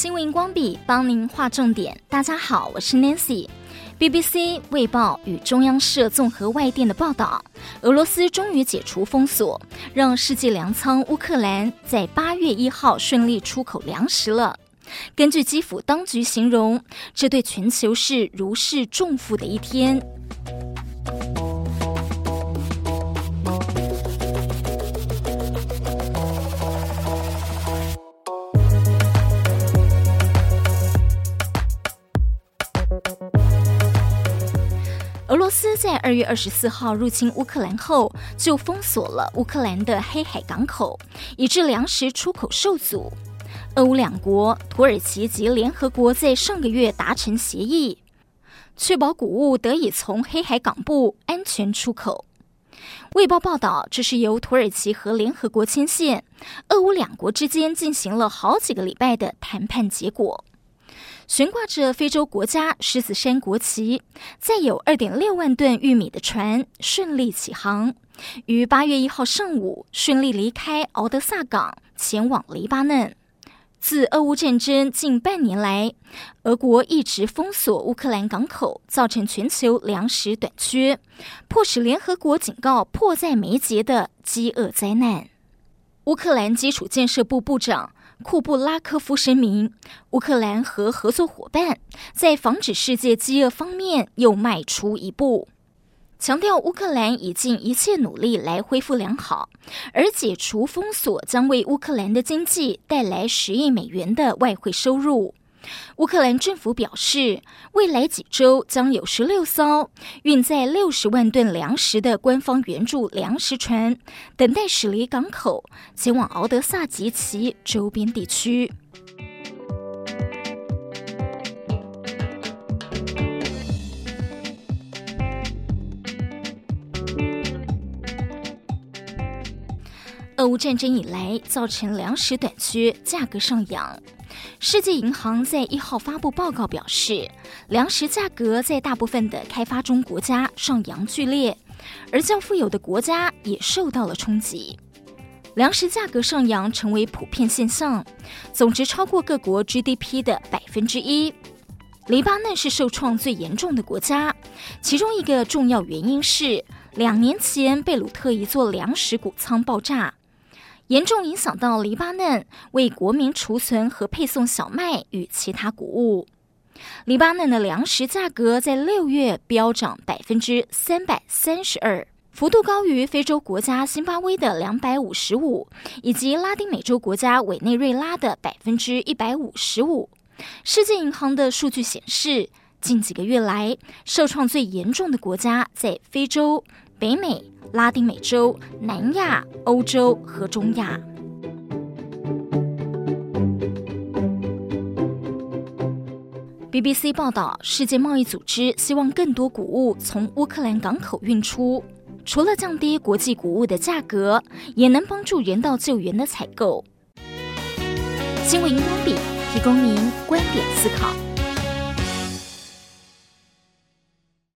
新闻荧光笔帮您划重点。大家好，我是 Nancy。BBC、卫报与中央社综合外电的报道，俄罗斯终于解除封锁，让世界粮仓乌克兰在八月一号顺利出口粮食了。根据基辅当局形容，这对全球是如释重负的一天。俄罗斯在二月二十四号入侵乌克兰后，就封锁了乌克兰的黑海港口，以致粮食出口受阻。俄乌两国、土耳其及联合国在上个月达成协议，确保谷物得以从黑海港部安全出口。卫报报道，这是由土耳其和联合国牵线，俄乌两国之间进行了好几个礼拜的谈判结果。悬挂着非洲国家狮子山国旗，载有二点六万吨玉米的船顺利起航，于八月一号上午顺利离开敖德萨港，前往黎巴嫩。自俄乌战争近半年来，俄国一直封锁乌克兰港口，造成全球粮食短缺，迫使联合国警告迫在眉睫的饥饿灾难。乌克兰基础建设部部长。库布拉科夫声明，乌克兰和合作伙伴在防止世界饥饿方面又迈出一步，强调乌克兰已尽一切努力来恢复良好，而解除封锁将为乌克兰的经济带来十亿美元的外汇收入。乌克兰政府表示，未来几周将有十六艘运载六十万吨粮食的官方援助粮食船等待驶离港口，前往敖德萨及其周边地区。俄乌战争以来，造成粮食短缺，价格上扬。世界银行在一号发布报告表示，粮食价格在大部分的开发中国家上扬剧烈，而较富有的国家也受到了冲击。粮食价格上扬成为普遍现象，总值超过各国 GDP 的百分之一。黎巴嫩是受创最严重的国家，其中一个重要原因是两年前贝鲁特一座粮食谷仓爆炸。严重影响到黎巴嫩为国民储存和配送小麦与其他谷物。黎巴嫩的粮食价格在六月飙涨百分之三百三十二，幅度高于非洲国家辛巴威的两百五十五，以及拉丁美洲国家委内瑞拉的百分之一百五十五。世界银行的数据显示，近几个月来受创最严重的国家在非洲、北美。拉丁美洲、南亚、欧洲和中亚。BBC 报道，世界贸易组织希望更多谷物从乌克兰港口运出，除了降低国际谷物的价格，也能帮助人道救援的采购。新闻荧光笔提供您观点思考。